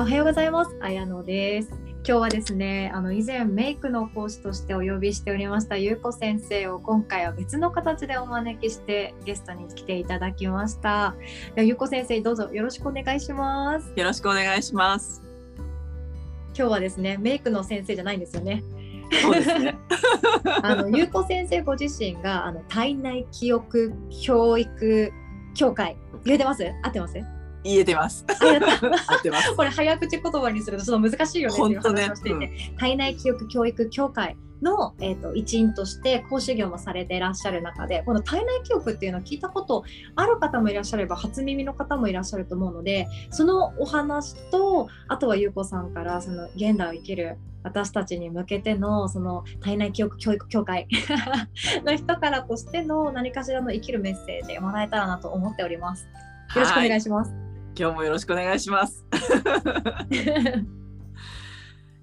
おはようございます。あやのです。今日はですね、あの以前メイクの講師としてお呼びしておりましたゆうこ先生を今回は別の形でお招きしてゲストに来ていただきました。ではゆうこ先生どうぞよろしくお願いします。よろしくお願いします。今日はですね、メイクの先生じゃないんですよね。そうですね。あのゆうこ先生ご自身があの体内記憶教育協会言えてます？合ってます？言えてます。ます。これ早口言葉にするとちょっと難しいよねっていう本当ね話をしていて、体内記憶教育協会の、えー、と一員として講師業もされていらっしゃる中でこの体内記憶っていうのを聞いたことある方もいらっしゃれば初耳の方もいらっしゃると思うのでそのお話とあとは優子さんからその現代を生きる私たちに向けてのその体内記憶教育協会 の人からとしての何かしらの生きるメッセージもらえたらなと思っております。よろしくお願いしします。今日もよろしくお願いします。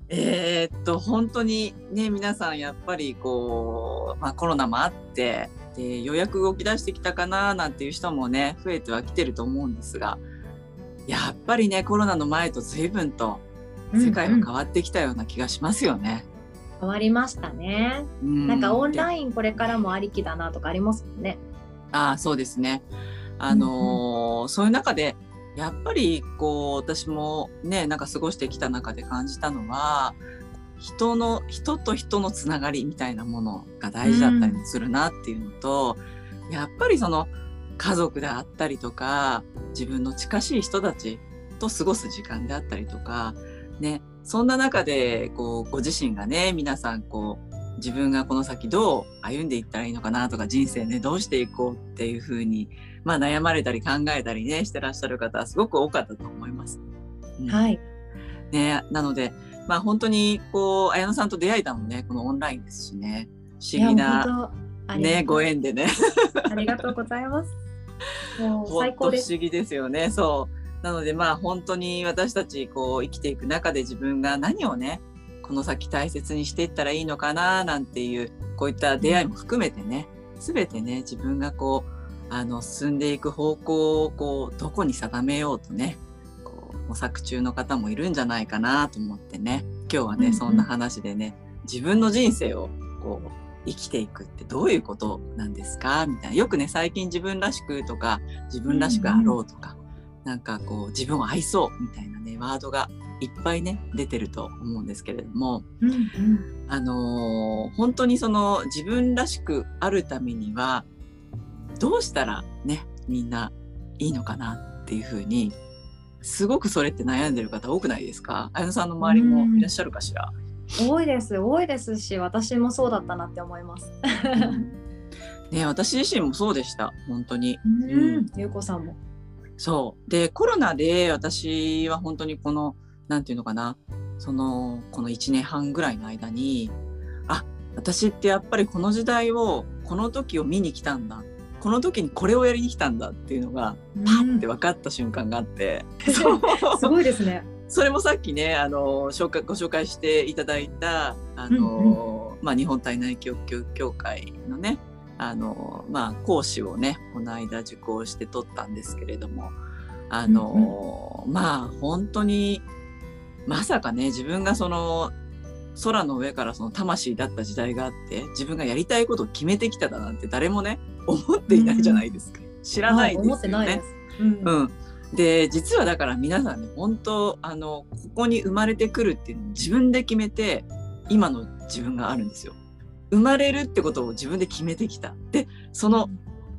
えーっと本当にね皆さんやっぱりこうまあコロナもあってでようやく動き出してきたかななんていう人もね増えてはきてると思うんですがやっぱりねコロナの前と随分と世界は変わってきたような気がしますよね。変わりましたね。うんなんかオンイラインこれからもありきだなとかありますもんね。ああそうですね。あのーそういう中でやっぱりこう私もねなんか過ごしてきた中で感じたのは人の人と人のつながりみたいなものが大事だったりもするなっていうのと、やっぱりその家族であったりとか自分の近しい人たちと過ごす時間であったりとかねそんな中でこうご自身がね皆さんこう自分がこの先どう歩んでいったらいいのかなとか人生ねどうしていこうっていうふうに、まあ、悩まれたり考えたりねしてらっしゃる方はすごく多かったと思います。うんはい。ね、なので、まあ、本当にこう綾乃さんと出会えたのもねこのオンラインですしね不思議な、ね、ご縁でね ありがとうございます。もう本最高です。当不思議ですよね。そう。なのでまあ本当に私たちこう生きていく中で自分が何をね、この先大切にしていったらいいのかななんていうこういった出会いも含めてね、すべてね自分がこうあの進んでいく方向をこうどこに定めようとね、こう模索中の方もいるんじゃないかなと思ってね、今日はね、うんうん。そんな話でね、自分の人生をこう生きていくってどういうことなんですか？みたいな。よくね、最近自分らしくとか、自分らしくあろうとか、なんかこう自分を愛そうみたいなね、ワードがいっぱいね、出てると思うんですけれども、うんうん。あのー本当にその自分らしくあるためには、どうしたらね、みんないいのかなっていうふうに、すごくそれって悩んでる方多くないですか？綾乃さんの周りもいらっしゃるかしら、多いです多いですし私もそうだったなって思います。ね私自身もそうでした本当に。うん。ゆうこさんも。そう。でコロナで私は本当にこのなんていうのかな？そのこの1年半ぐらいの間にあ私ってやっぱりこの時代をこの時を見に来たんだこの時にこれをやりに来たんだっていうのがパッて分かった瞬間があって、そう。すごいですね。それもさっきねあの紹介ご紹介していただいたあの、まあ、日本体内教育協会のねあの、まあ、講師をねこの間受講して取ったんですけれどもあの、まあ本当にまさかね自分がその空の上からその魂だった時代があって自分がやりたいことを決めてきただなんて誰もね思っていないじゃないですか、知らないですよね。はい思ってないです。うんうん、で実はだから皆さんね本当あのここに生まれてくるっていうのを自分で決めて今の自分があるんですよ。生まれるってことを自分で決めてきた。でその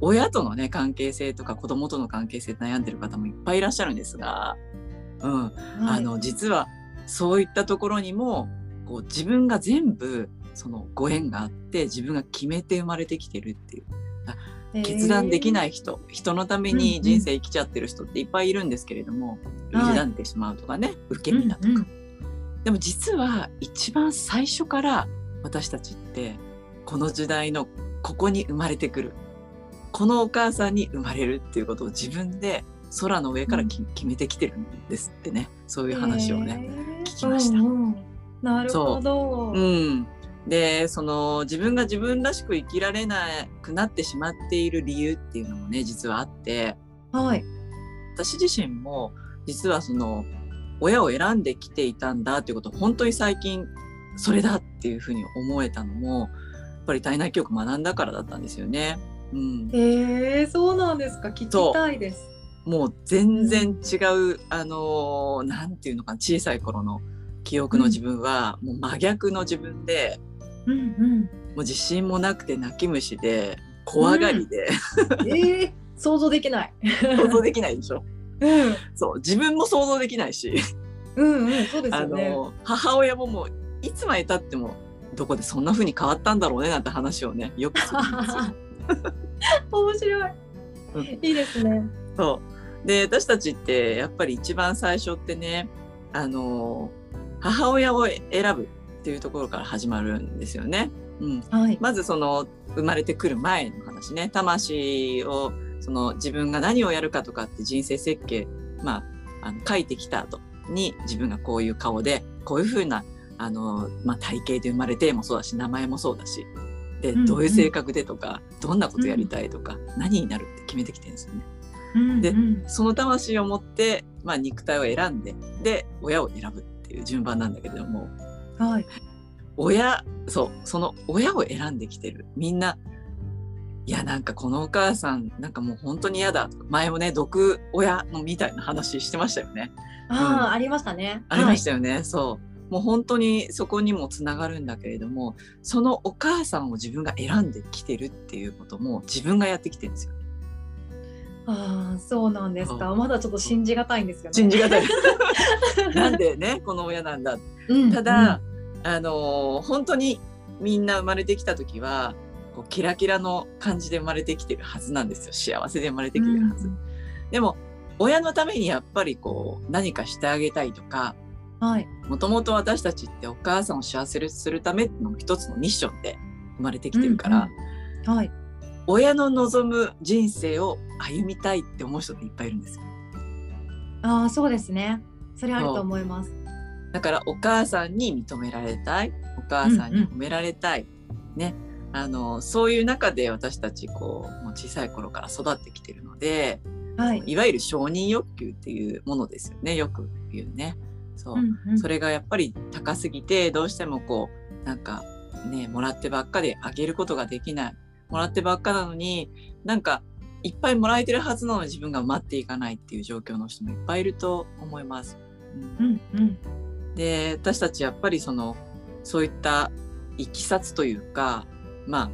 親とのね関係性とか子供との関係性で悩んでる方もいっぱいいらっしゃるんですが、うん、はいあの実はそういったところにもこう自分が全部そのご縁があって自分が決めて生まれてきてるっていう。決断できない人、人のために人生生きちゃってる人っていっぱいいるんですけれども、はい。委ねてしまうとかね受け身だとか、うんうんでも実は一番最初から私たちってこの時代のここに生まれてくる。このお母さんに生まれるっていうことを自分で空の上からき、決めてきてるんですってね。そういう話をね。へー。聞きました。うんうんなるほど。うん、でその自分が自分らしく生きられなくなってしまっている理由っていうのもね実はあってはい。私自身も実はその親を選んできていたんだっていうことを本当に最近それだっていうふうに思えたのもやっぱり体内教育学んだからだったんですよね。うん、えー、そうなんですか聞きたいです。もう全然違う、あのなんていうのかな小さい頃の記憶の自分は、もう真逆の自分で、うんうん、もう自信もなくて泣き虫で怖がりで、うん、えー、想像できない。想像できないでしょ、うん、そう自分も想像できないし。うんうんそうですよね。母親ももういつまでたってもどこでそんな風に変わったんだろうねなんて話をねよくするんですよ。面白い、うん、いいですね。そう。で私たちってやっぱり一番最初ってねあの母親を選ぶっていうところから始まるんですよね。うん。はい、まずその生まれてくる前の話ね。魂をその自分が何をやるかとかって人生設計、まあ、あの書いてきた後に自分がこういう顔でこういうふうなあの、まあ、体型で生まれてもそうだし名前もそうだしでどういう性格でとか、うんうん、どんなことやりたいとか、うん、何になるって決めてきてるんですよね。うんうん、でその魂を持って、まあ、肉体を選んでで親を選ぶっていう順番なんだけれども、はい、親そうその親を選んできてる。みんないやなんかこのお母さんなんかもう本当に嫌だ。前もね毒親のみたいな話してましたよね。あ、うん、ありましたね。ありましたよね、はい、そう。もう本当にそこにもつながるんだけれどもそのお母さんを自分が選んできてるっていうことも自分がやってきてるんですよ。ああそうなんですか。まだちょっと信じがたいんですよね。信じがたい。なんでねこの親なんだ。うん、ただ、うん、あの本当にみんな生まれてきた時はこうキラキラの感じで生まれてきてるはずなんですよ。幸せで生まれてきてるはず。うん、でも親のためにやっぱりこう何かしてあげたいとかもともと私たちってお母さんを幸せにするための一つのミッションで生まれてきてるから、うんうん、はい、親の望む人生を歩みたいって思う人っていっぱいいるんですよ。ああそうですね。それあると思います。だからお母さんに認められたい。お母さんに褒められたい、うんうん、ね。あのそういう中で私たちこうもう小さい頃から育ってきてるので、はい、いわゆる承認欲求っていうものですよね。よく言うね。そう、うんうん、それがやっぱり高すぎてどうしてもこうなんかねもらってばっかであげることができないもらってばっかなのになんかいっぱいもらえてるはずなのに自分が待っていかないっていう状況の人もいっぱいいると思います。うん、うん、で私たちやっぱりそのそういったいきさつというかまあ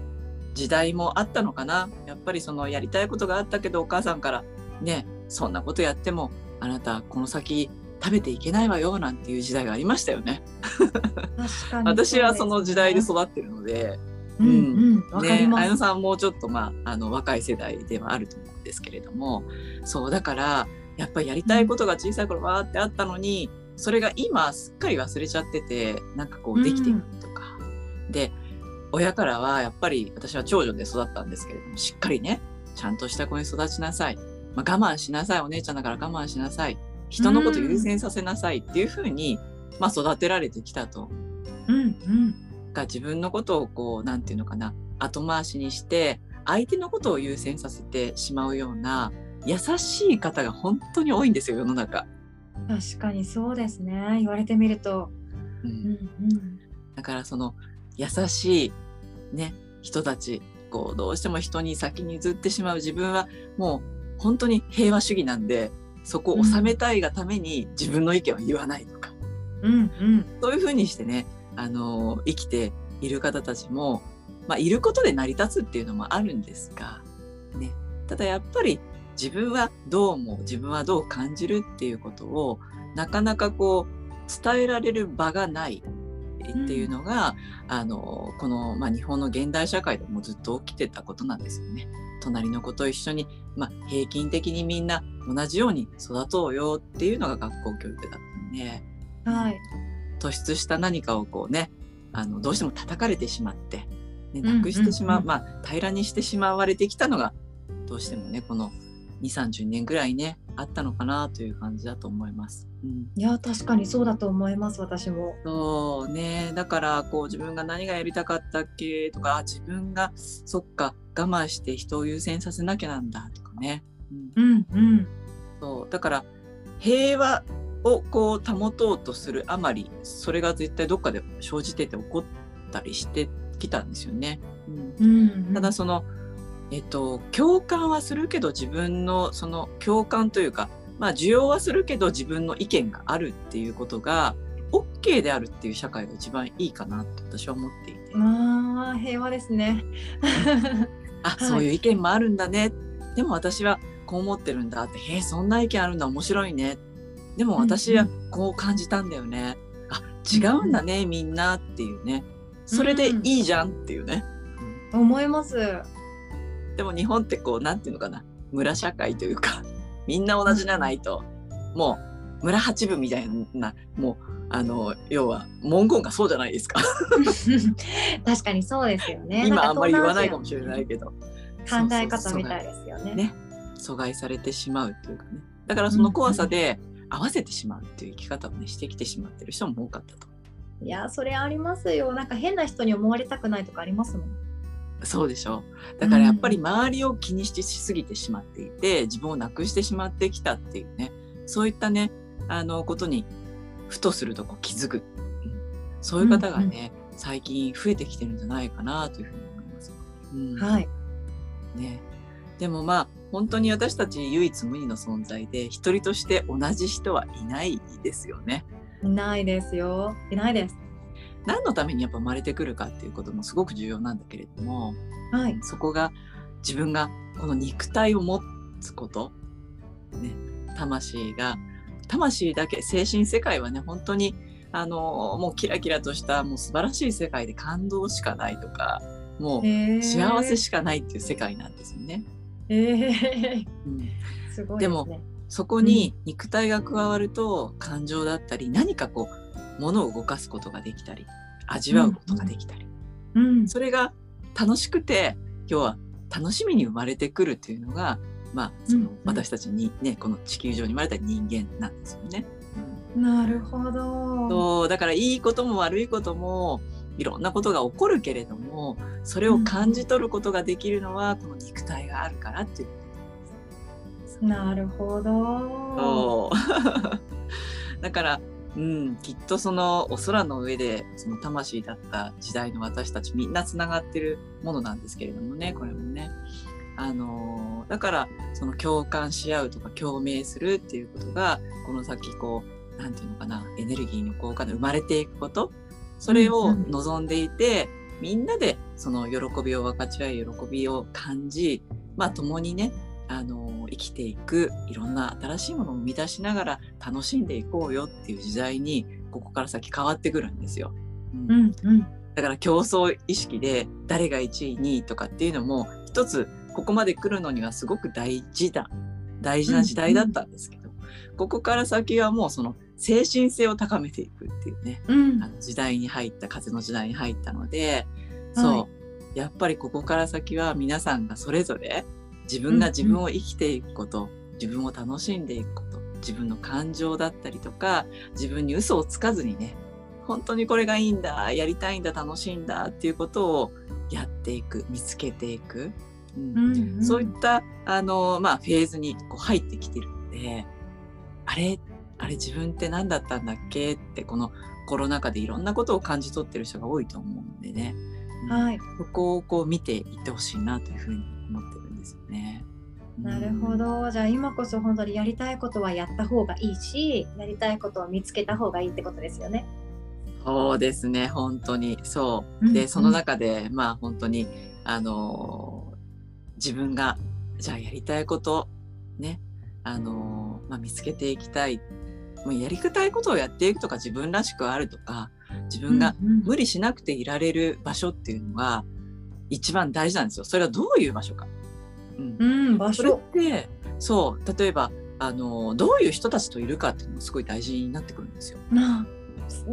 時代もあったのかなやっぱりそのやりたいことがあったけどお母さんからねそんなことやってもあなたこの先食べていけないわよなんていう時代がありましたよね。私はその時代で育ってるので、うん、うん、ね、綾野さんもちょっとまああの若い世代ではあると思うんですけれども、そうだからやっぱりやりたいことが小さい頃わーってあったのに、それが今すっかり忘れちゃっててなんかこうできてるとか、うん、で親からはやっぱり私は長女で育ったんですけれどもしっかりねちゃんとした子に育ちなさい、まあ、我慢しなさい。お姉ちゃんだから我慢しなさい。人のこと優先させなさいっていうふうに、まあ、育てられてきたと。うんうん、が自分のことをこう何て言うのかな後回しにして相手のことを優先させてしまうような優しい方が本当に多いんですよ世の中。確かにそうですね。言われてみると。うん、うんうん、だからその優しいね人たちこうどうしても人に先に譲ってしまう。自分はもう本当に平和主義なんでそこを収めたいがために自分の意見を言わないとか、うんうん、そういうふうにしてねあの生きている方たちも、まあ、いることで成り立つっていうのもあるんですが、ね、ただやっぱり自分はどう思う自分はどう感じるっていうことをなかなかこう伝えられる場がないっていうのが、うん、あのこの、まあ、日本の現代社会でもずっと起きてたことなんですよね。隣の子と一緒に、まあ、平均的にみんな同じように育とうよっていうのが学校教育だったんで、はい、突出した何かをこうねあのどうしても叩かれてしまって、ね、なくしてしまう,、まあ、平らにしてしまわれてきたのがどうしてもねこの2 3 0年ぐらいねあったのかなという感じだと思います。うん、いや確かにそうだと思います私も。そうねだからこう自分が何がやりたかったっけとか自分がそっか我慢して人を優先させなきゃなんだとかね。うん、うん、うん、そうだから平和をこう保とうとするあまりそれが絶対どっかで生じてて起こったりしてきたんですよね。うん。うん。うんただその、えっと、共感はするけど自分のその共感というか、まあ、需要はするけど自分の意見があるっていうことが OK であるっていう社会が一番いいかなと私は思っていて。ああ平和ですね。あ、い そういう意見もあるんだね。でも私はこう思ってるんだってへえそんな意見あるんだ面白いねでも私はこう感じたんだよね、あ違うんだね、みんなっていうね。それでいいじゃんっていうね、思います。でも日本ってこうなんていうのかな。村社会というか みんな同じじゃないともう村八分みたいなもうあの要は文言がそうじゃないですか。確かにそうですよね。今あんまり言わないかももしれないけど。考え方みたいですよね。ね。阻害されてしまうというかね。だからその怖さで合わせてしまうっていう生き方をねしてきてしまってる人も多かったと。いやそれありますよ。なんか変な人に思われたくないとかありますもん。そうでしょ。うだからやっぱり周りを気にしてしすぎてしまっていて自分をなくしてしまってきたっていうね。そういったねあのことにふとするとこう気づく、うん。そういう方がね、最近増えてきてるんじゃないかなというふうに思います。うん。はい。ね、でもまあ本当に私たち唯一無二の存在で一人として同じ人はいないですよね。いないですよ。いないです。何のためにやっぱ生まれてくるかっていうこともすごく重要なんだけれどもはい。そこが自分がこの肉体を持つこと、ね、魂が魂だけ精神世界はね本当にあのもうキラキラとしたもう素晴らしい世界で感動しかないとかもう幸せしかないっていう世界なんですよね。えー、うんすごいでね。そこに肉体が加わると感情だったり何かこう物を動かすことができたり味わうことができたり、うん。それが楽しくて今日は楽しみに生まれてくるっていうのがまあそのうんうん私たちにねこの地球上に生まれた人間なんですよね。なるほど。そうだからいいことも悪いこともいろんなことが起こるけれどもそれを感じ取ることができるのはこの肉体があるからっていうことなるほど。そう だから、うん、きっとそのお空の上でその魂だった時代の私たちみんなつながってるものなんですけれどもねこれもね。あのだからその共感し合うとか共鳴するっていうことがこの先こうなんていうのかなエネルギーの効果で生まれていくことそれをうんうん望んでいて、みんなでその喜びを分かち合い喜びを感じまあ共にねあの生きていくいろんな新しいものを生み出しながら楽しんでいこうよっていう時代にここから先変わってくるんですよ。うんうんうん。だから競争意識で誰が1位2位とかっていうのも一つここまで来るのにはすごく大事だ大事な時代だったんですけど、ここから先はもうその精神性を高めていくっていうねうん。あの時代に入った風の時代に入ったのでそう、はいやっぱりここから先は皆さんがそれぞれ自分が自分を生きていくこと、自分を楽しんでいくこと自分の感情だったりとか自分に嘘をつかずにね本当にこれがいいんだやりたいんだ楽しいんだっていうことをやっていく見つけていく、うん。うんうん。そういったあの、まあ、フェーズにこう入ってきてるのであれあれ自分って何だったんだっけ？ってこのコロナ禍でいろんなことを感じ取ってる人が多いと思うんでね、うんはい。そこをこう見ていってほしいなというふうに思ってるんですよね。うんなるほど。じゃあ今こそ本当にやりたいことはやった方がいいし、やりたいことを見つけた方がいいってことですよね。そうですね本当にそう。でその中でまあ本当にあのー自分がじゃあやりたいことねあのーまあ、見つけていきたいもうやりたいことをやっていくとか自分らしくあるとか自分がうんうん無理しなくていられる場所っていうのが一番大事なんですよ。それはどういう場所か。うんうん、場それっ所。てそう例えばあのどういう人たちといるかっていうのもすごい大事になってくるんですよ。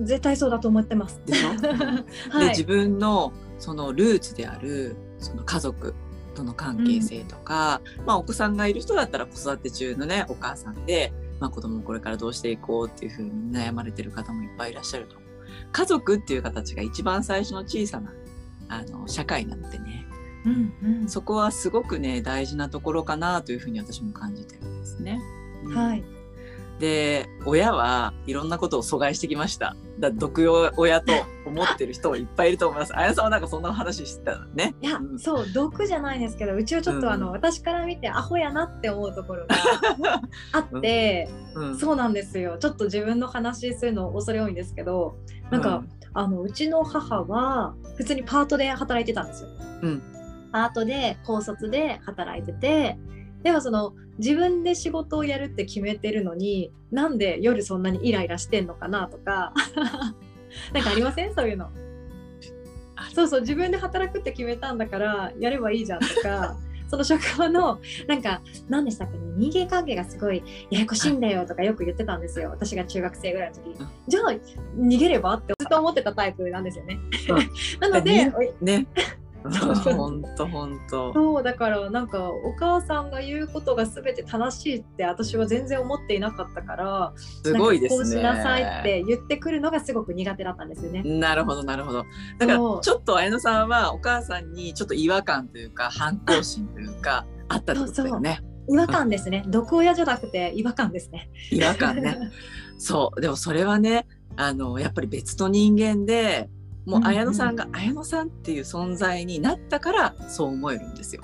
絶対そうだと思ってます。でしょ？はい。で自分のそのルーツであるその家族との関係性とか、まあ、お子さんがいる人だったら子育て中のねお母さんで、まあ、子供をこれからどうしていこうっていうふうに悩まれてる方もいっぱいいらっしゃると思う。家族っていう形が一番最初の小さなあの社会なのでねうんうん。そこはすごくね大事なところかなというふうに私も感じてるんですね。うんはい。で親はいろんなことを阻害してきました。だ毒親と思ってる人もいっぱいいると思います。あやさんはなんかそんな話してたね。いや、うん、そう毒じゃないですけどうちはちょっとあの、うん、私から見てアホやなって思うところが あって、うん、そうなんですよ。ちょっと自分の話するの恐れ多いんですけどなんか、あのうちの母は普通にパートで働いてたんですよ。うん。パートで高卒で働いててでもその自分で仕事をやるって決めてるのになんで夜そんなにイライラしてんのかなとか。なんかありません？そういうの。そうそう自分で働くって決めたんだからやればいいじゃんとか。その職場のなんか何でしたっけね？人間関係がすごいややこしいんだよとかよく言ってたんですよ。私が中学生ぐらいの時。じゃあ逃げれば？ってずっと思ってたタイプなんですよね。なのでね本当本当。そうだからなんかお母さんが言うことがすべて正しいって私は全然思っていなかったからすごいですね。こうしなさいって言ってくるのがすごく苦手だったんですよね。なるほどなるほど。だからちょっと綾乃さんはお母さんにちょっと違和感というか反抗心というか あったってことだよね。違和感ですね。毒親じゃなくて違和感ですね。違和感ね。そうでもそれはねあのやっぱり別の人間でもう綾乃さんが綾乃さんっていう存在になったからそう思えるんですよ。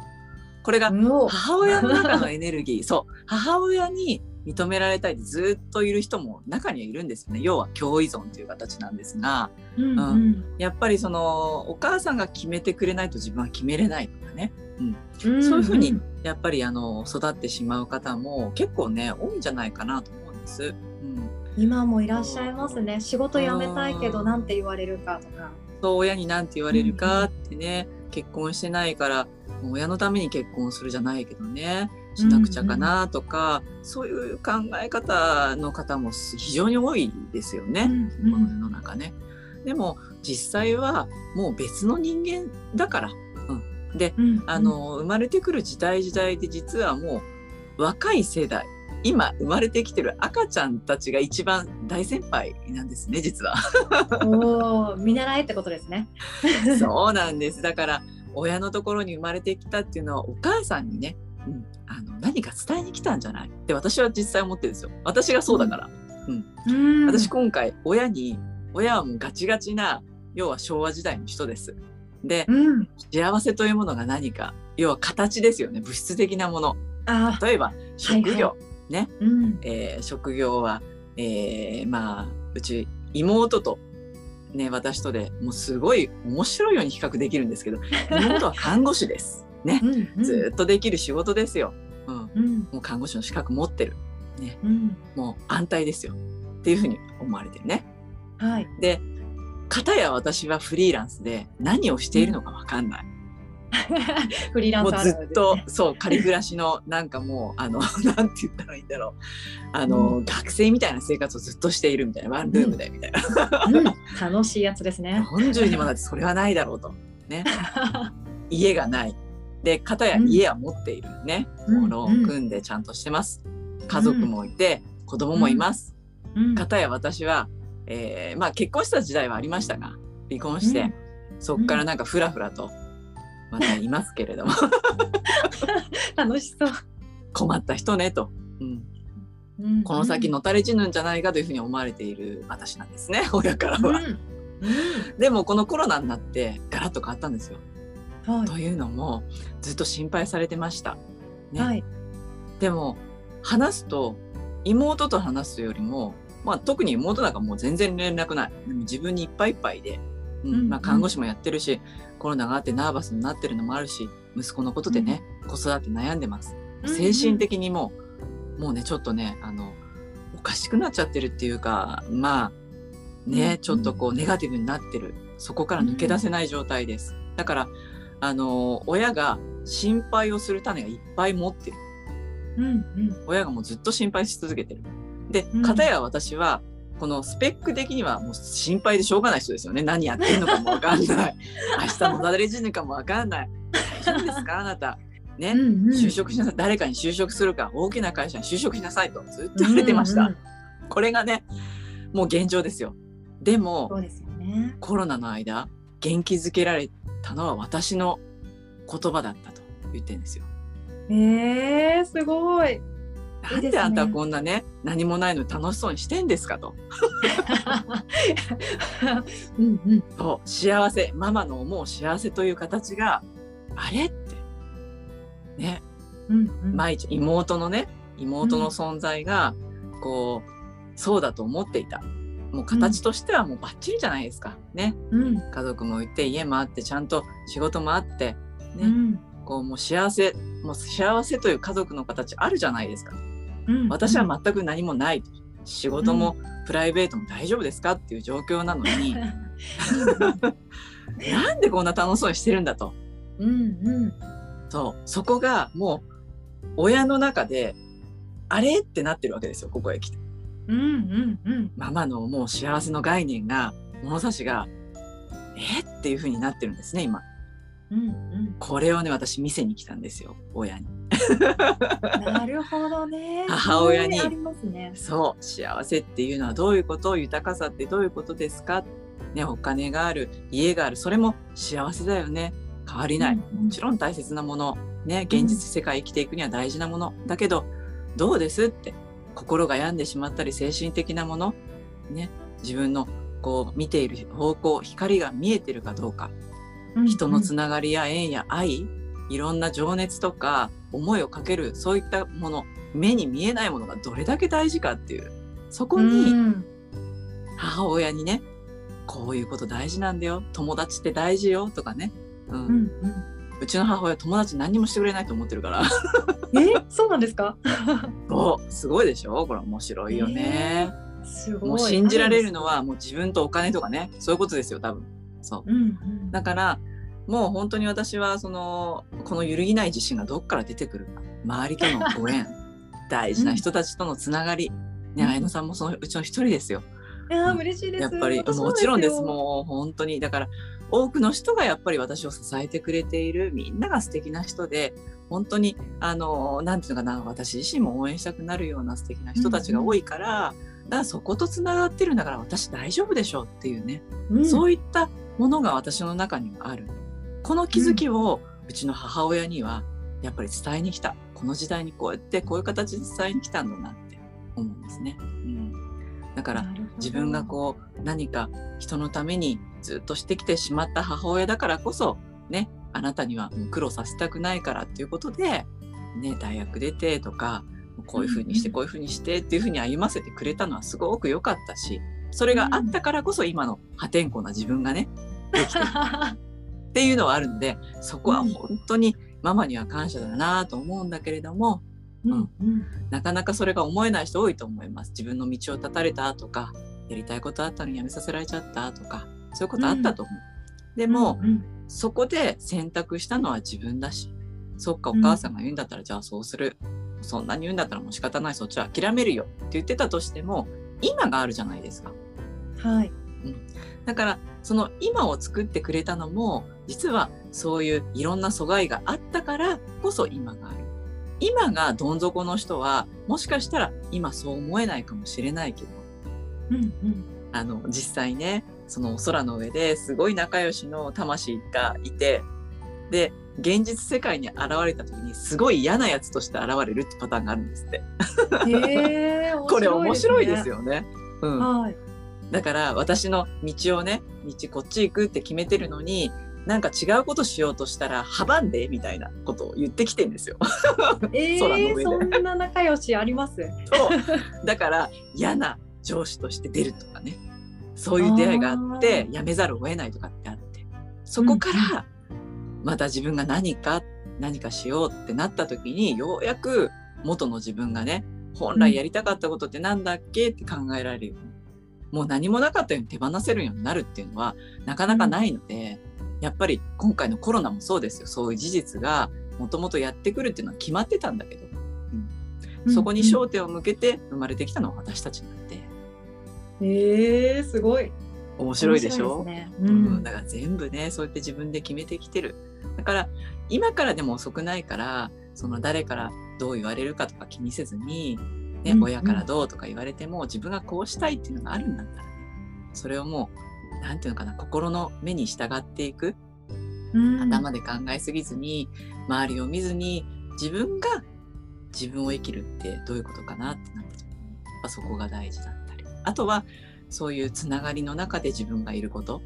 これが母親の中のエネルギー。そう。母親に認められたいってずっといる人も中にはいるんですよね。要は共依存という形なんですが、うん、うん、やっぱりそのお母さんが決めてくれないと自分は決めれないとかね、うん、うんうん、そういうふうにやっぱりあの育ってしまう方も結構ね多いんじゃないかなと思うんです。うん今もいらっしゃいますね。仕事辞めたいけど何て言われるかとか。そう親に何て言われるかってね、うん、結婚してないから親のために結婚するじゃないけどね。しなくちゃかなとか、うんうん、そういう考え方の方も非常に多いですよね、うんうん、この世の中ね。でも実際はもう別の人間だから。うん、で、うんうん、あの生まれてくる時代時代で実はもう若い世代今生まれてきてる赤ちゃんたちが一番大先輩なんですね実は。お見習いってことですね。そうなんですだから親のところに生まれてきたっていうのはお母さんにね、うん、あの何か伝えに来たんじゃない？って私は実際思ってるんですよ。私がそうだから。うん、うん、私今回親に親はもうガチガチな要は昭和時代の人です。で、うん、幸せというものが何か要は形ですよね物質的なもの。例えば職業、はいはいね、うん、えー、職業は、えー、まあうち妹とね私とでもうすごい面白いように比較できるんですけど 妹は看護師です。ね、うんうん、ずっとできる仕事ですよ。うん、うん、もう看護師の資格持ってる。ね、うん、もう安泰ですよ。っていうふうに思われてるね。はい。で、片や私はフリーランスで何をしているのかわかんない。フリーランス、ね、もうずっとそう仮暮らしのなんかもうあの なんて言ったらいいんだろう。あの、うん、学生みたいな生活をずっとしているみたいなワンルームでみたいな、うん、楽しいやつですね。本十にもだってそれはないだろうと。ね。家がない。で片や家は持っているね、うん、ものを組んでちゃんとしてます、家族もいて、子供もいます、片や私は、えー、まあ結婚した時代はありましたが離婚して、そっからなんかふらふらとまだいますけれども。楽しそう。困った人ねと、うん。うん、この先のたれ死ぬんじゃないかというふうに思われている私なんですね 親からは、うん、でもこのコロナになってガラッと変わったんですよ、はい、というのもずっと心配されてました、ね、はい、でも話すと妹と話すよりもまあ、特に妹なんかもう全然連絡ない。自分にいっぱいいっぱいで、うん。まあ、看護師もやってるし、コロナがあってナーバスになってるのもあるし息子のことでね、うん、子育て悩んでます。精神的にも、うん、もうねちょっとねあのおかしくなっちゃってるっていうかまあね、うん、ちょっとこうネガティブになってるそこから抜け出せない状態です。だからあの親が心配をする種がいっぱい持ってる。うんうん、親がもうずっと心配し続けてる。で、片や私はこのスペック的にはもう心配でしょうがない人ですよね。何やってんのかもわかんない。明日も誰死ぬかもわかんない。大丈夫ですか？あなた。ね、うんうん、就職しなさい。誰かに就職するか、大きな会社に就職しなさいとずっと言われてました。うんうん、これがね、もう現状ですよ。でも、そうですよね、コロナの間、元気づけられたのは私の言葉だったと言ってるんですよ。えー、すごい。なんであんたはこんなね何もないのに楽しそうにしてんですかと。うんうん、そう幸せママの思う幸せという形があれって。ね、うんうん、毎日妹のね妹の存在が、こうそうだと思っていた。もう形としてはもうバッチリじゃないですか、ね、うん。家族もいて家もあってちゃんと仕事もあってね、うん。こうもう幸せもう幸せという家族の形あるじゃないですかうん、私は全く何もない。と仕事もプライベートも大丈夫ですかっていう状況なのに、なんでこんな楽しそうにしてるんだと。うんうん。そう。そこがもう親の中であれってなってるわけですよここへ来て。うんうんうん。ママのもう幸せの概念が物差しがえ？っていう風になってるんですね今うんうん。これをね私見せに来たんですよ親に。なるほどね。母親に。それありますね。そう幸せっていうのはどういうこと豊かさってどういうことですか？ねお金がある家があるそれも幸せだよね。変わりない、うんうん。もちろん大切なものね現実世界生きていくには大事なもの、だけどどうですって心が病んでしまったり精神的なものね自分のこう見ている方向光が見えてるかどうか人のつながりや縁や愛いろんな情熱とか思いをかけるそういったもの目に見えないものがどれだけ大事かっていうそこうにん。母親にねこういうこと大事なんだよ友達って大事よとかね、うん。うんうちの母親友達何にもしてくれないと思ってるから。え、そうなんですか？そうすごいでしょ？これ面白いよね、すごい。もう信じられるのはもう自分とお金とかねそういうことですよ多分そう。うんうん。だからもう本当に私はそのこの揺るぎない自信がどっから出てくるか。周りとのご縁 大事な人たちとのつながり、ねうん。綾乃さんもそのうちの一人ですよ。いやー嬉しいです。やっぱり私もちろんです。よもう本当に。だから多くの人がやっぱり私を支えてくれているみんなが素敵な人で本当にあのなんていうのかな私自身も応援したくなるような素敵な人たちが多いから、だからそことつながってるんだから私大丈夫でしょうっていうね。うん。そういったものが私の中にはある。この気づきをうちの母親にはやっぱり伝えに来た。この時代にこうやってこういう形で伝えに来たんだなって思うんですね。うん、だから自分がこう何か人のためにずっとしてきてしまった母親だからこそねあなたには苦労させたくないからっていうことで、ね、大学出てとかこういうふうにしてうんこういうふうにしてっていうふうに歩ませてくれたのはすごく良かったしそれがあったからこそ今の破天荒な自分がね できてるっていうのはあるのでそこは本当にママには感謝だなと思うんだけれどもうん。うん。なかなかそれが思えない人多いと思います。自分の道を断たれたとかやりたいことあったのにやめさせられちゃったとかそういうことあったと思う。でも、うん。そこで選択したのは自分だしそっかお母さんが言うんだったら、じゃあそうする。そんなに言うんだったらもう仕方ない。そっちは諦めるよって言ってたとしても今があるじゃないですか。はい。だからその今を作ってくれたのも実はそういういろんな阻害があったからこそ今がある。今がどん底の人はもしかしたら今そう思えないかもしれないけどうんうんあの実際ねそのお空の上ですごい仲良しの魂がいてで現実世界に現れた時にすごい嫌なやつとして現れるってパターンがあるんですって。へえ。これ面白いですよ。よね。うん、はい。だから私の道をね道こっち行くって決めてるのになんか違うことしようとしたら阻んでみたいなことを言ってきてんですよ。ええ、空の上でそんな仲良しあります？そうだから嫌な上司として出るとかねそういう出会いがあってあー辞めざるを得ないとかってあってそこからまた自分が何か何かしようってなった時にようやく元の自分がね本来やりたかったことってなんだっけって考えられるようにもう何もなかったように手放せるようになるっていうのはなかなかないので、やっぱり今回のコロナもそうですよ。そういう事実がもともとやってくるっていうのは決まってたんだけど、うん、そこに焦点を向けて生まれてきたのは私たちなんで。ええ、すごい。面白いでしょね。ううん。ん。だから全部ねそうやって自分で決めてきてる。だから今からでも遅くないからその誰からどう言われるかとか気にせずに、ねうん親からどうとか言われても自分がこうしたいっていうのがあるんだったらねそれをもうなんていうのかな心の目に従っていくうん。頭で考えすぎずに周りを見ずに自分が自分を生きるってどういうことかなってなった時にやっぱそこが大事だったり。あとはそういうつながりの中で自分がいること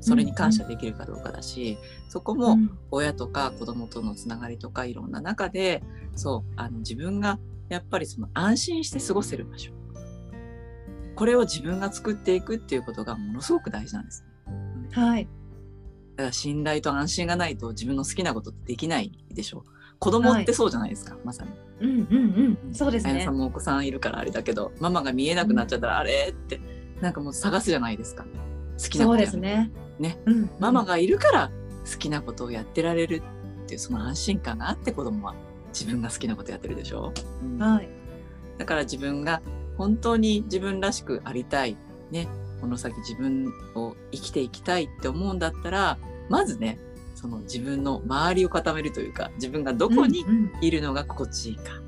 それに感謝できるかどうかだし、うん、そこも親とか子供とのつながりとかいろんな中でそうあの自分がやっぱりその安心して過ごせる場所。これを自分が作っていくっていうことがものすごく大事なんです、はい。だから信頼と安心がないと自分の好きなことってできないでしょう。子供ってそうじゃないですか、はい、まさに。うんうんうん、そうですね。さんもお子さんいるからあれだけど、ママが見えなくなっちゃったら、あれって、なんかもう探すじゃないですか。好きなことそうですね。ね、うん、ママがいるから好きなことをやってられるっていうその安心感があって子供は自分が好きなことやってるでしょ。うん、はい。だから自分が本当に自分らしくありたい、ね、この先自分を生きていきたいって思うんだったら、まずね、その自分の周りを固めるというか自分がどこにいるのが心地いいか、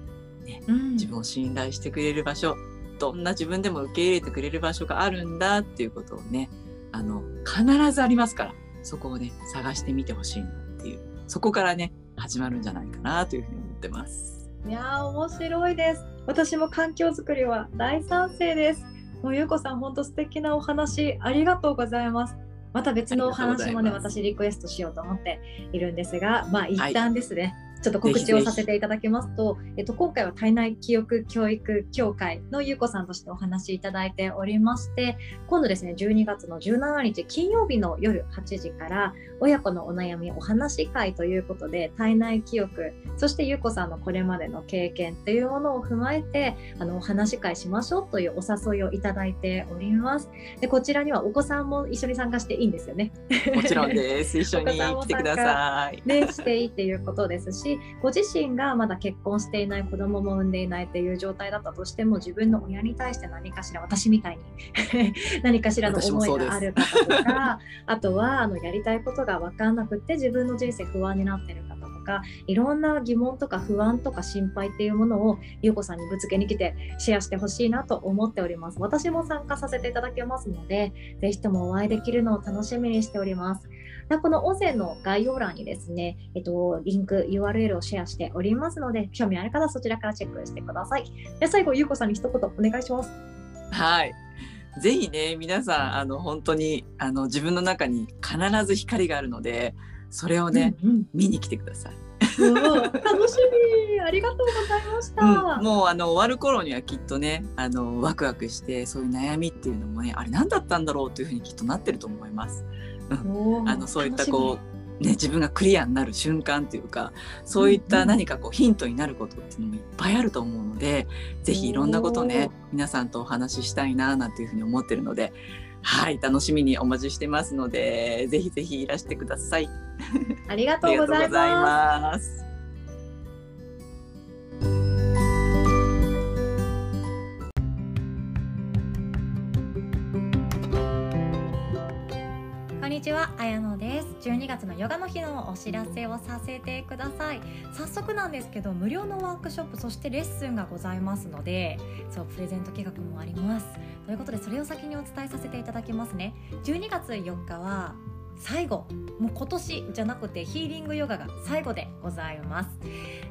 ね、うん、自分を信頼してくれる場所どんな自分でも受け入れてくれる場所があるんだっていうことをねあの必ずありますからそこをね探してみてほしいなっていうそこからね始まるんじゃないかなというふうに思ってます。いや面白いです。私も環境づくりは大賛成です。もうゆうこさん本当素敵なお話ありがとうございます。また別のお話もね私リクエストしようと思っているんですがまあ一旦ですね、はいちょっと告知をさせていただきますと、えっと、今回は体内記憶教育協会のゆうこさんとしてお話しいただいておりまして、今度ですね、12月の17日金曜日の夜8時から、親子のお悩みお話会ということで、体内記憶、そしてゆうこさんのこれまでの経験というものを踏まえて、あの、お話会しましょうというお誘いをいただいております。で、こちらにはお子さんも一緒に参加していいんですよね。もちろんです。一緒に来てください。ね、していいっていうことですし、ご自身がまだ結婚していない子供も産んでいないっていう状態だったとしても自分の親に対して何かしら私みたいに 何かしらの思いがある方とか あとはあのやりたいことが分かんなくって自分の人生不安になってる方とかいろんな疑問とか不安とか心配っていうものをゆうこさんにぶつけに来てシェアしてほしいなと思っております。私も参加させていただけますのでぜひともお会いできるのを楽しみにしておりますこの音声の概要欄にですね、えっと、リンク、URL をシェアしておりますので、興味ある方はそちらからチェックしてください。で最後、ゆうこさんに一言お願いします。はい。ぜひね、皆さん、あの、本当に、あの、自分の中に必ず光があるので、それをね、うんうん、見に来てください。楽しみありがとうございました、うん、もうあの終わる頃にはきっとねあのワクワクしてそういう悩みっていうのもねあれ何だったんだろうというふうにきっとなってると思います。あのそういったこう、ね、自分がクリアになる瞬間というかそういった何かこうヒントになることっていうのもいっぱいあると思うので是非いろんなことをね皆さんとお話ししたいななんていうふうに思ってるのではい楽しみにお待ちしてますのでぜひぜひいらしてください。ありがとうございます。にちは、あやのです。12月のヨガの日のお知らせをさせてください。早速なんですけど、無料のワークショップ、そしてレッスンがございますので、そう、プレゼント企画もあります。ということで、それを先にお伝えさせていただきますね。12月4日は、最後もう今年じゃなくてヒーリングヨガが最後でございます。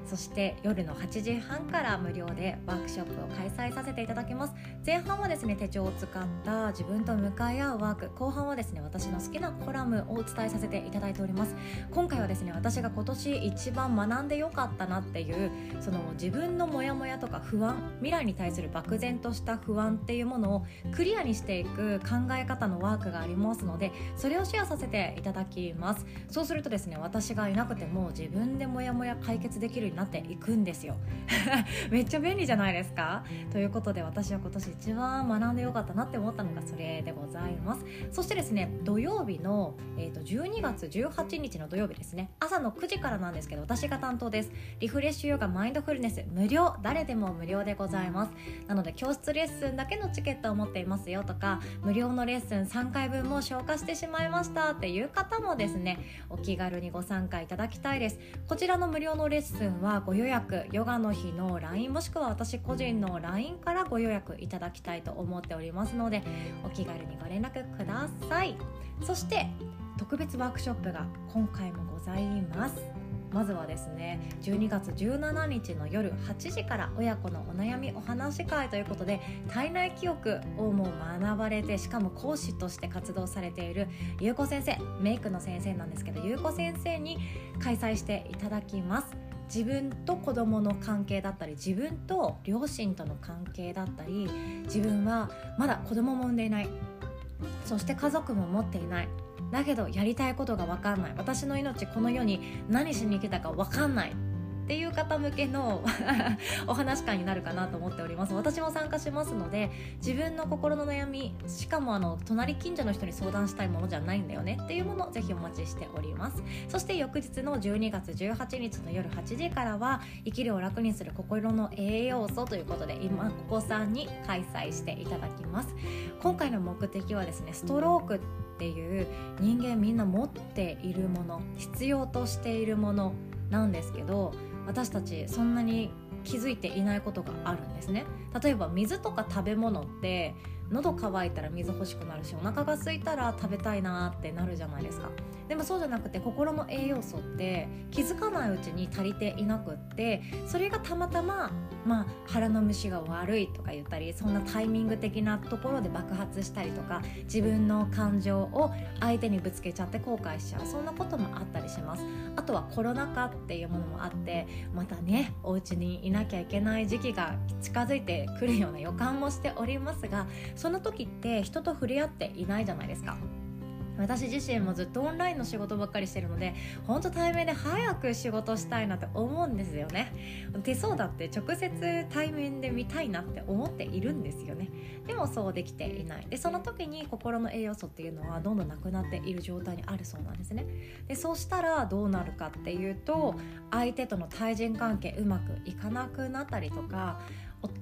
そして夜の8時半から無料でワークショップを開催させていただきます。前半はですね手帳を使った自分と向かい合うワーク。後半はですね私の好きなコラムをお伝えさせていただいております。今回はですね私が今年一番学んでよかったなっていうその自分のモヤモヤとか不安未来に対する漠然とした不安っていうものをクリアにしていく考え方のワークがありますのでそれをシェアさせてていただきます。そうするとですね私がいなくても自分でモヤモヤ解決できるようになっていくんですよ。めっちゃ便利じゃないですか？ということで私は今年一番学んでよかったなって思ったのがそれでございます。そしてですね土曜日の、えーと、12月18日の土曜日ですね。朝の9時からなんですけど私が担当です。リフレッシュヨガマインドフルネス無料。誰でも無料でございます。なので教室レッスンだけのチケットを持っていますよとか無料のレッスン3回分も消化してしまいましたっていう方もですねお気軽にご参加いただきたいです。こちらの無料のレッスンはご予約ヨガの日の LINE もしくは私個人の LINE からご予約いただきたいと思っておりますのでお気軽にご連絡ください。そして特別ワークショップが今回もございますまずはですね12月17日の夜8時から親子のお悩みお話し会ということで体内記憶をもう学ばれてしかも講師として活動されているゆうこ先生メイクの先生なんですけどゆうこ先生に開催していただきます。自分と子供の関係だったり自分と両親との関係だったり自分はまだ子供も産んでいない。そして家族も持っていない。だけどやりたいことが分かんない。私の命この世に何しに来たか分かんないっていう方向けの お話会になるかなと思っております。私も参加しますので自分の心の悩みしかもあの隣近所の人に相談したいものじゃないんだよね。っていうものをぜひお待ちしております。そして翌日の12月18日の夜8時からは生きるを楽にする心の栄養素ということで今ここさんに開催していただきます。今回の目的はですねストロークっていう人間みんな持っているもの必要としているものなんですけど私たちそんなに気づいていないことがあるんですね。例えば水とか食べ物って喉乾いたら水欲しくなるしお腹が空いたら食べたいなってなるじゃないですか。でもそうじゃなくて心の栄養素って気づかないうちに足りていなくってそれがたまたま、まあ、腹の虫が悪いとか言ったりそんなタイミング的なところで爆発したりとか自分の感情を相手にぶつけちゃって後悔しちゃうそんなこともあったりします。あとはコロナ禍っていうものもあってまたねお家にいなきゃいけない時期が近づいてくるような予感もしておりますがその時って人と触れ合っていないじゃないですか。私自身もずっとオンラインの仕事ばっかりしてるので本当対面で早く仕事したいなって思うんですよね。手相だって直接対面で見たいなって思っているんですよね。でもそうできていない。でその時に心の栄養素っていうのはどんどんなくなっている状態にあるそうなんですね。でそうしたらどうなるかっていうと相手との対人関係うまくいかなくなったりとか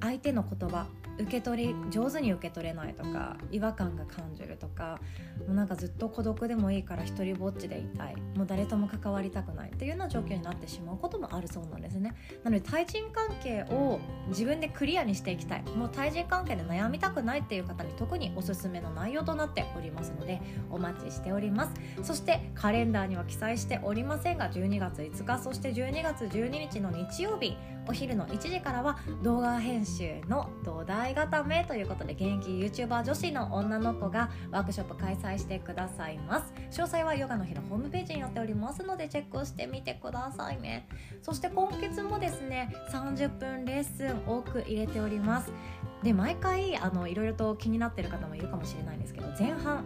相手の言葉受け取り上手に受け取れないとか違和感が感じるとかもうなんかずっと孤独でもいいから一人ぼっちでいたい。もう誰とも関わりたくないっていうような状況になってしまうこともあるそうなんですね。なので対人関係を自分でクリアにしていきたい。もう対人関係で悩みたくないっていう方に特におすすめの内容となっておりますのでお待ちしております。そしてカレンダーには記載しておりませんが12月5日そして12月12日の日曜日お昼の1時からは動画編集の土台固めということで現役 YouTuber 女子の女の子がワークショップ開催してくださいます。詳細はヨガの日のホームページに載っておりますのでチェックをしてみてくださいね。そして今月もですね30分レッスン多く入れております。で毎回あのいろいろと気になってる方もいるかもしれないんですけど前半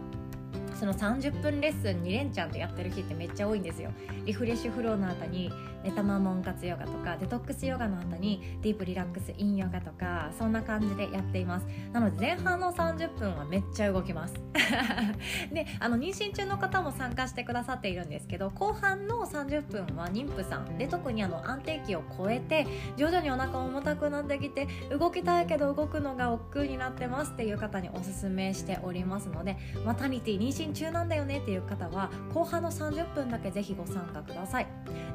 その30分レッスン2連チャンでやってる日ってめっちゃ多いんですよ。リフレッシュフローの後に寝たまま温活ヨガとかデトックスヨガの後にディープリラックスインヨガとかそんな感じでやっています。なので前半の30分はめっちゃ動きます。であの妊娠中の方も参加してくださっているんですけど後半の30分は妊婦さんで特にあの安定期を超えて徐々にお腹重たくなってきて動きたいけど動くのが億劫になってますっていう方におすすめしておりますのでマタニティ妊娠中なんだよねっていう方は後半の30分だけぜひご参加ください。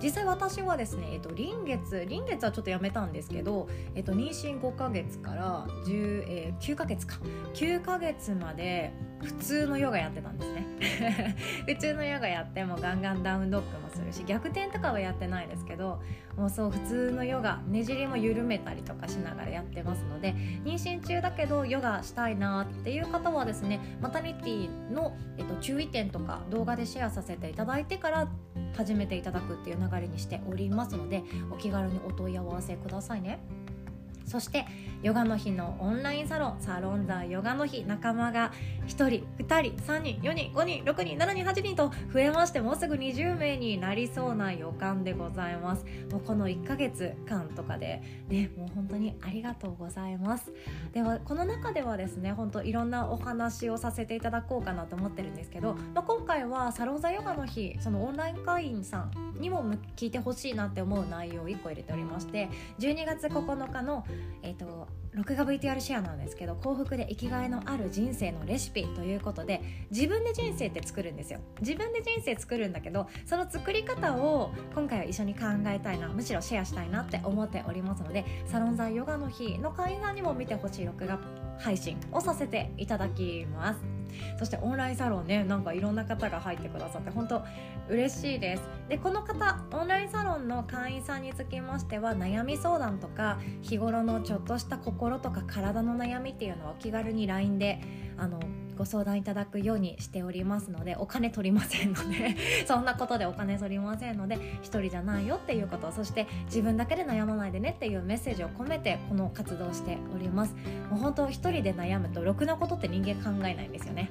実際私はですね、えっと、臨月臨月はちょっとやめたんですけど、えっと、妊娠5ヶ月から10、えー、9ヶ月か。9ヶ月まで普通のヨガやってたんですね。普通のヨガやってもガンガンダウンドッグもするし逆転とかはやってないですけどもうそう普通のヨガねじりも緩めたりとかしながらやってますので妊娠中だけどヨガしたいなっていう方はですねマタニティの、えっと、注意点とか動画でシェアさせていただいてから始めていただくっていう流れにしておりますのでお気軽にお問い合わせくださいね。そしてヨガの日のオンラインサロンサロンザヨガの日仲間が1人2人3人4人5人6人7人8人と増えましてもうすぐ20名になりそうな予感でございます。もうこの1ヶ月間とかでねもう本当にありがとうございます。ではこの中ではですね本当いろんなお話をさせていただこうかなと思ってるんですけど、まあ、今回はサロンザヨガの日そのオンライン会員さんにも聞いてほしいなって思う内容を1個入れておりまして12月9日のえっ、ー、と録画 VTR シェアなんですけど幸福で生きがいのある人生のレシピということで自分で人生って作るんですよ。自分で人生作るんだけどその作り方を今回は一緒に考えたいなむしろシェアしたいなって思っておりますのでサロン座ヨガの日の会員さんにも見てほしい録画配信をさせていただきます。そしてオンラインサロンねなんかいろんな方が入ってくださって本当嬉しいです。でこの方オンラインサロンの会員さんにつきましては悩み相談とか日頃のちょっとした心とか体の悩みっていうのはお気軽に LINE であのご相談いただくようにしておりますのでお金取りませんので そんなことでお金取りませんので一人じゃないよっていうことそして自分だけで悩まないでねっていうメッセージを込めてこの活動しております。もう本当一人で悩むとろくなことって人間考えないんですよね。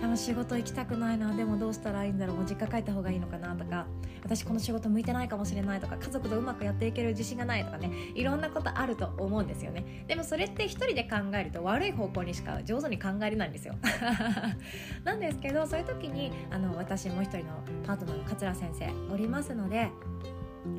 でも仕事行きたくないなでもどうしたらいいんだろうもう実家帰った方がいいのかなとか私この仕事向いてないかもしれないとか家族とうまくやっていける自信がないとかねいろんなことあると思うんですよね。でもそれって一人で考えると悪い方向にしか上手に考えれないんですよ。なんですけどそういう時にあの私もう一人のパートナーの桂先生おりますので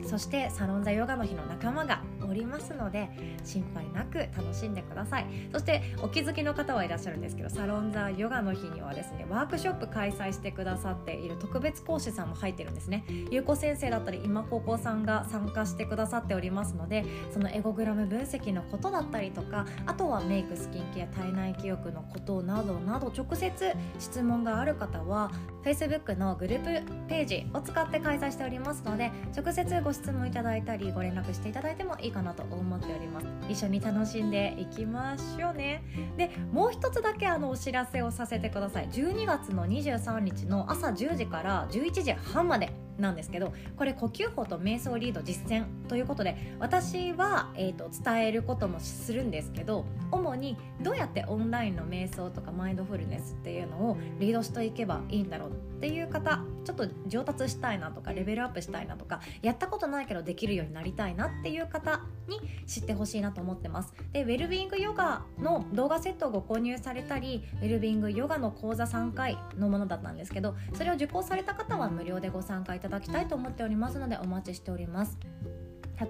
そしてサロンザヨガの日の仲間がおりますので心配なく楽しんでください。そしてお気づきの方はいらっしゃるんですけどサロンザヨガの日にはですねワークショップ開催してくださっている特別講師さんも入ってるんですね。優子先生だったり今高校さんが参加してくださっておりますのでそのエゴグラム分析のことだったりとかあとはメイクスキンケア体内記憶のことなどなど直接質問がある方は Facebook のグループページを使って開催しておりますので直接ご質問いただいたりご連絡していただいてもいいかななと思っております。一緒に楽しんでいきましょうね。でもう一つだけあのお知らせをさせてください。12月の23日の朝10時から11時半まで。なんですけどこれ呼吸法と瞑想リード実践ということで私は、えーと、伝えることもするんですけど主にどうやってオンラインの瞑想とかマインドフルネスっていうのをリードしていけばいいんだろうっていう方ちょっと上達したいなとかレベルアップしたいなとかやったことないけどできるようになりたいなっていう方に知ってほしいなと思ってます。でウェルビングヨガの動画セットをご購入されたりウェルビングヨガの講座3回のものだったんですけどそれを受講された方は無料でご参加いただだきたいと思っておりますのでお待ちしております。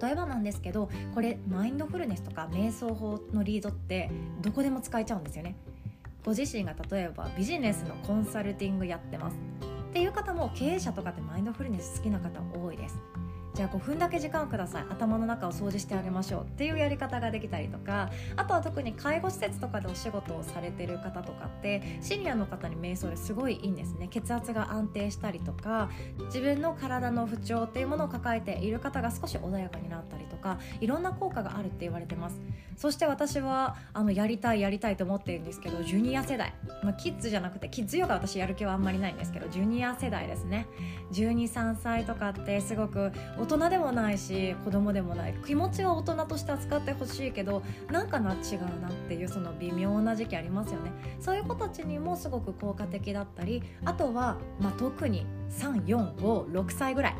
例えばなんですけどこれマインドフルネスとか瞑想法のリードってどこでも使えちゃうんですよね。ご自身が例えばビジネスのコンサルティングやってます。っていう方も経営者とかってマインドフルネス好きな方多いです。じゃあ5分だけ時間をください。頭の中を掃除してあげましょうっていうやり方ができたりとかあとは特に介護施設とかでお仕事をされてる方とかってシニアの方に瞑想ですごいいいんですね。血圧が安定したりとか自分の体の不調っていうものを抱えている方が少し穏やかになったりかいろんな効果があるって言われてます。そして私はあのやりたいやりたいと思ってるんですけどジュニア世代、まあ、キッズじゃなくてキッズヨガ私やる気はあんまりないんですけどジュニア世代ですね。123歳とかってすごく大人でもないし子供でもない。気持ちは大人として扱ってほしいけどなんかな違うなっていうその微妙な時期ありますよね。そういう子たちにもすごく効果的だったりあとは、まあ、特に3456歳ぐらい。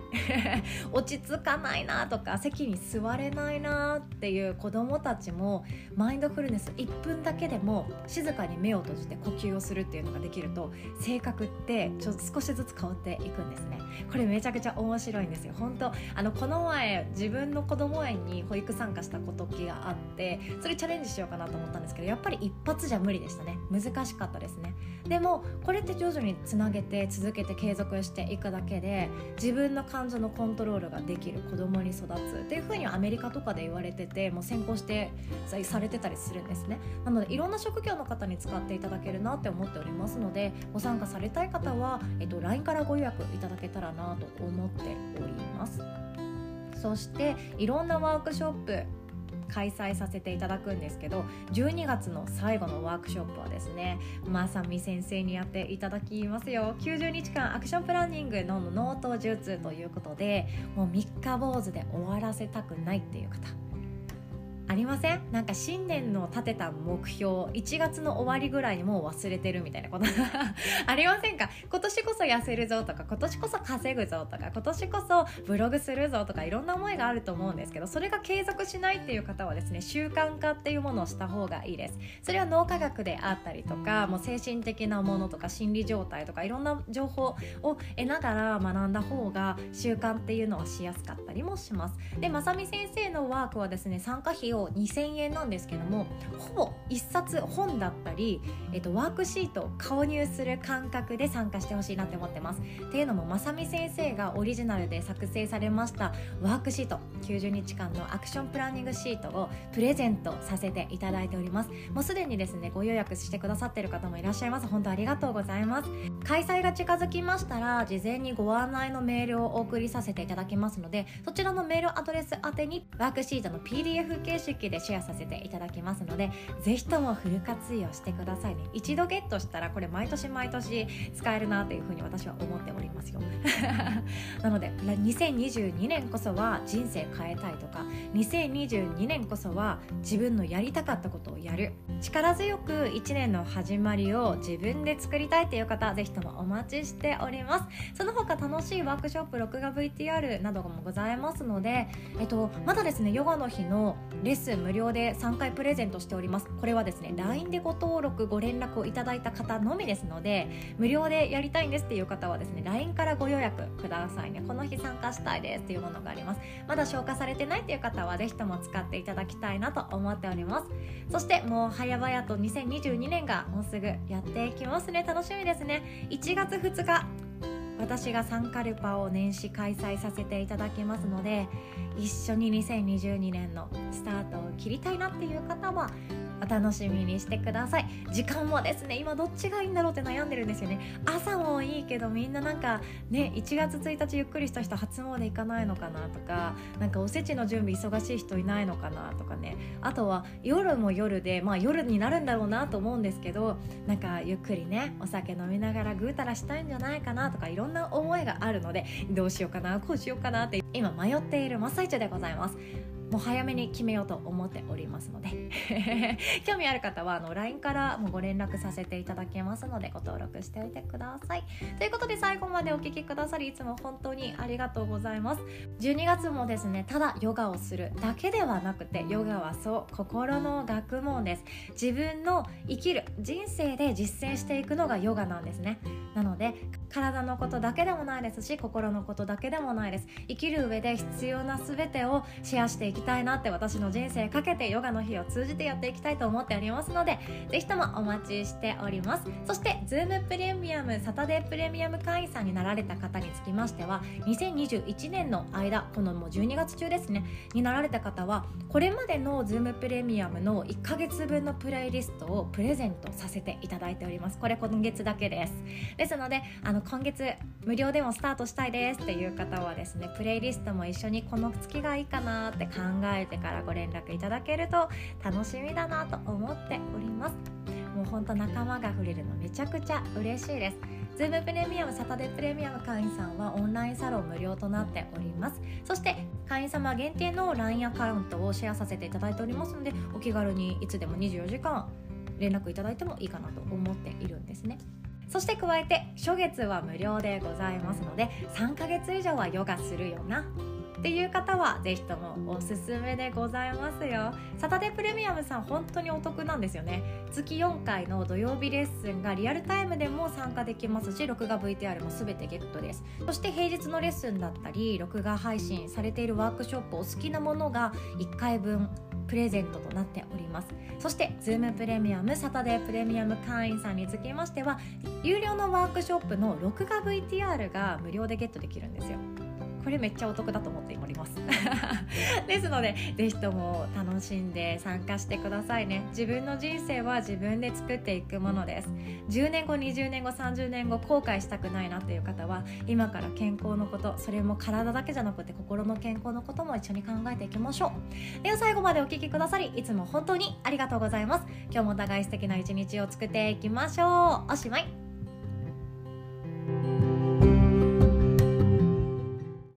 落ち着かないなとか席に座れないなっていう子供たちもマインドフルネス1分だけでも静かに目を閉じて呼吸をするっていうのができると性格ってちょっと少しずつ変わっていくんですね。これめちゃくちゃ面白いんですよ。本当あのこの前自分の子供園に保育参加した時があってそれチャレンジしようかなと思ったんですけどやっぱり一発じゃ無理でしたね。難しかったですね。でもこれって徐々につなげて続けて継続していくだけで自分の感情のコントロールができる子供に育つっていうふうにアメリカとかで言われててもう先行してされてたりするんですね。なのでいろんな職業の方に使っていただけるなって思っておりますのでご参加されたい方は、えっと、LINE からご予約いただけたらなと思っております。そしていろんなワークショップ開催させていただくんですけど12月の最後のワークショップはですねまさみ先生にやっていただきますよ。90日間アクションプランニングのノート術ということでもう3日坊主で終わらせたくないっていう方。ありません？なんか新年の立てた目標1月の終わりぐらいにもう忘れてるみたいなこと。ありませんか？今年こそ痩せるぞとか今年こそ稼ぐぞとか今年こそブログするぞとかいろんな思いがあると思うんですけどそれが継続しないっていう方はですね習慣化っていうものをした方がいいです。それは脳科学であったりとかもう精神的なものとか心理状態とかいろんな情報を得ながら学んだ方が習慣っていうのはしやすかったりもします。でまさみ先生のワークはですね参加費用2000円なんですけどもほぼ1冊本だったり、えっと、ワークシートを購入する感覚で参加してほしいなって思ってます。っていうのもまさみ先生がオリジナルで作成されましたワークシート90日間のアクションプランニングシートをプレゼントさせていただいております。もうすでにですねご予約してくださってる方もいらっしゃいます。本当ありがとうございます。開催が近づきましたら事前にご案内のメールをお送りさせていただきますのでそちらのメールアドレス宛てにワークシートの PDF 形式でシェアさせていただきますのでぜひともフル活用してくださいね一度ゲットしたらこれ毎年毎年使えるなというふうに私は思っておりますよなので2022年こそは人生変えたいとか2022年こそは自分のやりたかったことをやる力強く1年の始まりを自分で作りたいという方ぜひともお待ちしておりますその他楽しいワークショップ録画 VTR などもございますので、えっと、まだですねヨガの日のレッスン無料で3回プレゼントしております。これはですね LINE でご登録ご連絡をいただいた方のみですので無料でやりたいんですっていう方はですね LINE からご予約くださいね。この日参加したいですっていうものがあります。まだ消化されてないっていう方はぜひとも使っていただきたいなと思っております。そしてもう早々と2022年がもうすぐやっていきますね。楽しみですね。1月2日私がサンカルパを年始開催させていただきますので一緒に2022年のスタートを切りたいなっていう方はお楽しみにしてください。時間もですね今どっちがいいんだろうって悩んでるんですよね。朝もいいけどみんななんかね1月1日ゆっくりした人初詣行かないのかなとかなんかおせちの準備忙しい人いないのかなとかね。あとは夜も夜でまあ夜になるんだろうなと思うんですけどなんかゆっくりねお酒飲みながらぐうたらしたいんじゃないかなとかいろんな思いがあるのでどうしようかなこうしようかなって今迷っている真っ最中でございます。もう早めに決めようと思っておりますので。興味ある方はあの LINE からもご連絡させていただけますのでご登録しておいてください。ということで最後までお聴きくださりいつも本当にありがとうございます。12月もですねただヨガをするだけではなくてヨガはそう心の学問です。自分の生きる人生で実践していくのがヨガなんですね。なので体のことだけでもないですし心のことだけでもないです。生きる上で必要な全てをシェアしていきたいなって私の人生かけてヨガの日を通じてやっていきたいと思っておりますのでぜひともお待ちしております。そして Zoom プレミアムサタデープレミアム会員さんになられた方につきましては2021年の間このもう12月中ですねになられた方はこれまでの Zoom プレミアムの1ヶ月分のプレイリストをプレゼントさせていただいております。これ今月だけです。ですのであの今月無料でもスタートしたいですっていう方はですねプレイリストも一緒にこの月がいいかなって考えてからご連絡いただけると楽しみだなと思っております。もうほんと仲間が触れるのめちゃくちゃ嬉しいです。Zoom プレミアムサタデープレミアム会員さんはオンラインサロン無料となっております。そして会員様限定の LINE アカウントをシェアさせていただいておりますのでお気軽にいつでも24時間連絡いただいてもいいかなと思っているんですね。そして加えて初月は無料でございますので3ヶ月以上はヨガするよな。っていう方はぜひともおすすめでございますよ。サタデープレミアムさん本当にお得なんですよね。月4回の土曜日レッスンがリアルタイムでも参加できますし録画 VTR も全てゲットです。そして平日のレッスンだったり録画配信されているワークショップお好きなものが1回分プレゼントとなっております。そして Zoom プレミアムサタデープレミアム会員さんにつきましては有料のワークショップの録画 VTR が無料でゲットできるんですよ。これめっちゃお得だと思っております。ですのでぜひとも楽しんで参加してくださいね。自分の人生は自分で作っていくものです。10年後20年後30年後後悔したくないなという方は今から健康のことそれも体だけじゃなくて心の健康のことも一緒に考えていきましょう。では最後までお聴きくださりいつも本当にありがとうございます。今日もお互い素敵な一日を作っていきましょう。おしまい